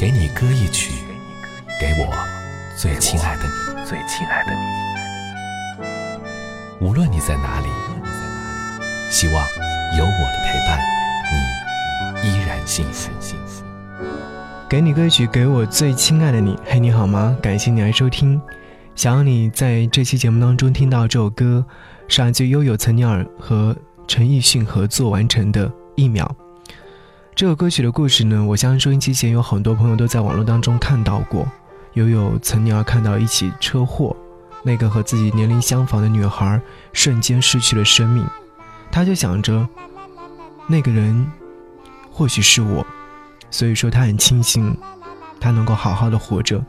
给你歌一曲，给我最亲爱的你，最亲爱的你。无论你在哪里，希望有我的陪伴，你依然幸福。给你歌曲，给我最亲爱的你。嘿，你好吗？感谢你来收听。想要你在这期节目当中听到这首歌，是来自悠悠岑尼尔和陈奕迅合作完成的《一秒》。这个歌曲的故事呢，我相信收音机前有很多朋友都在网络当中看到过。悠悠岑尼尔看到一起车祸，那个和自己年龄相仿的女孩瞬间失去了生命，他就想着，那个人或许是我。所以说，他很庆幸，他能够好好的活着。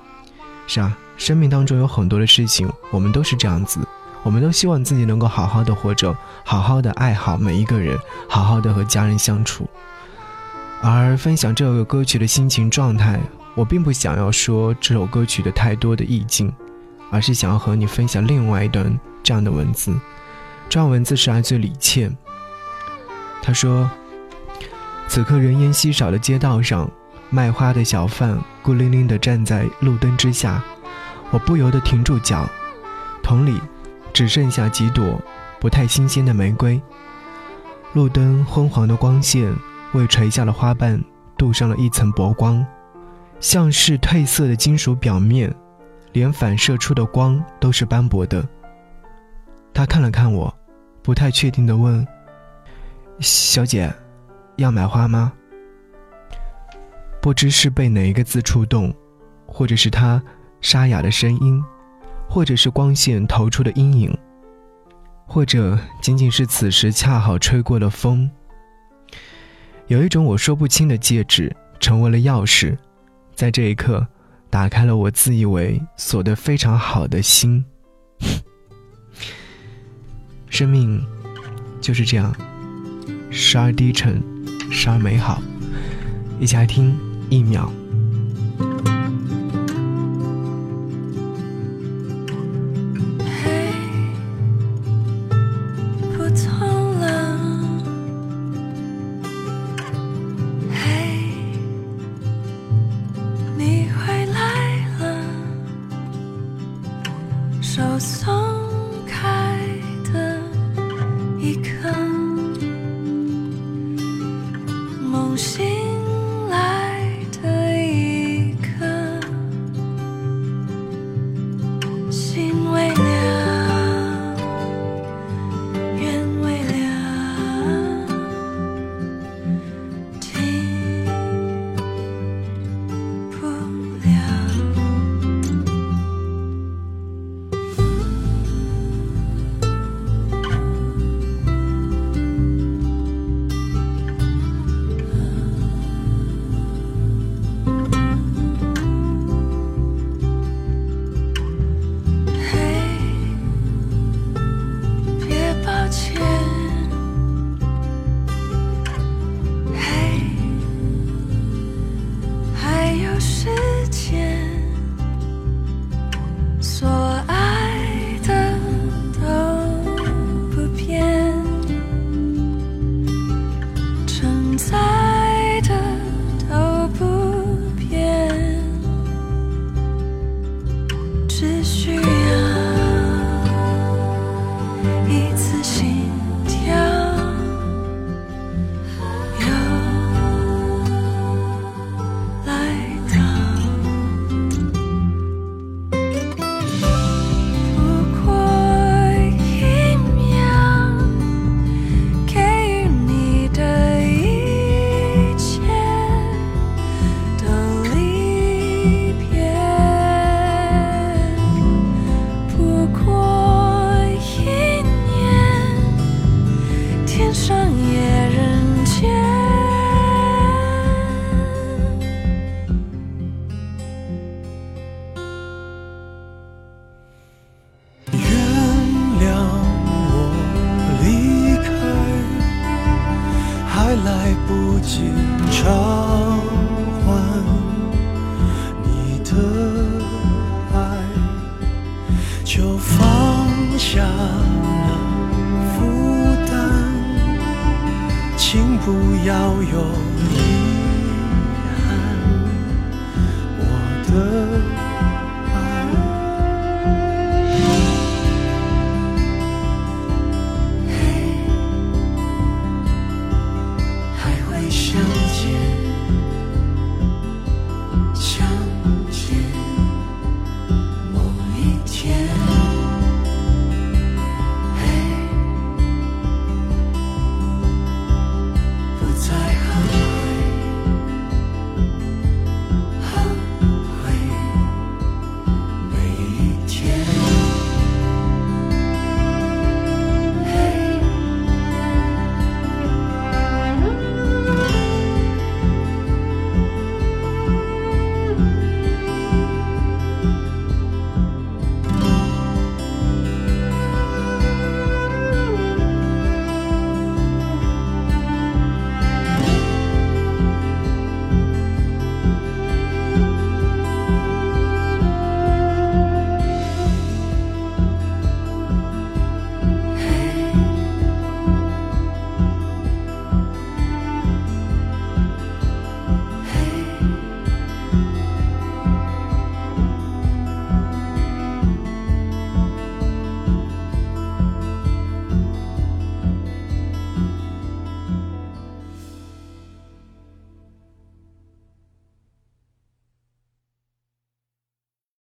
是啊，生命当中有很多的事情，我们都是这样子，我们都希望自己能够好好的活着，好好的爱好每一个人，好好的和家人相处。而分享这个歌曲的心情状态，我并不想要说这首歌曲的太多的意境，而是想要和你分享另外一段这样的文字。这段文字是来自李倩，他说。此刻人烟稀少的街道上，卖花的小贩孤零零地站在路灯之下，我不由得停住脚。桶里只剩下几朵不太新鲜的玫瑰。路灯昏黄的光线为垂下的花瓣镀上了一层薄光，像是褪色的金属表面，连反射出的光都是斑驳的。他看了看我，不太确定地问：“小姐。”要买花吗？不知是被哪一个字触动，或者是他沙哑的声音，或者是光线投出的阴影，或者仅仅是此时恰好吹过的风。有一种我说不清的戒指，成为了钥匙，在这一刻，打开了我自以为锁得非常好的心。生命就是这样，时而低沉。时而美好，一起来听一秒。一次心跳。来不及偿还你的爱，就放下了负担，请不要有遗憾。前。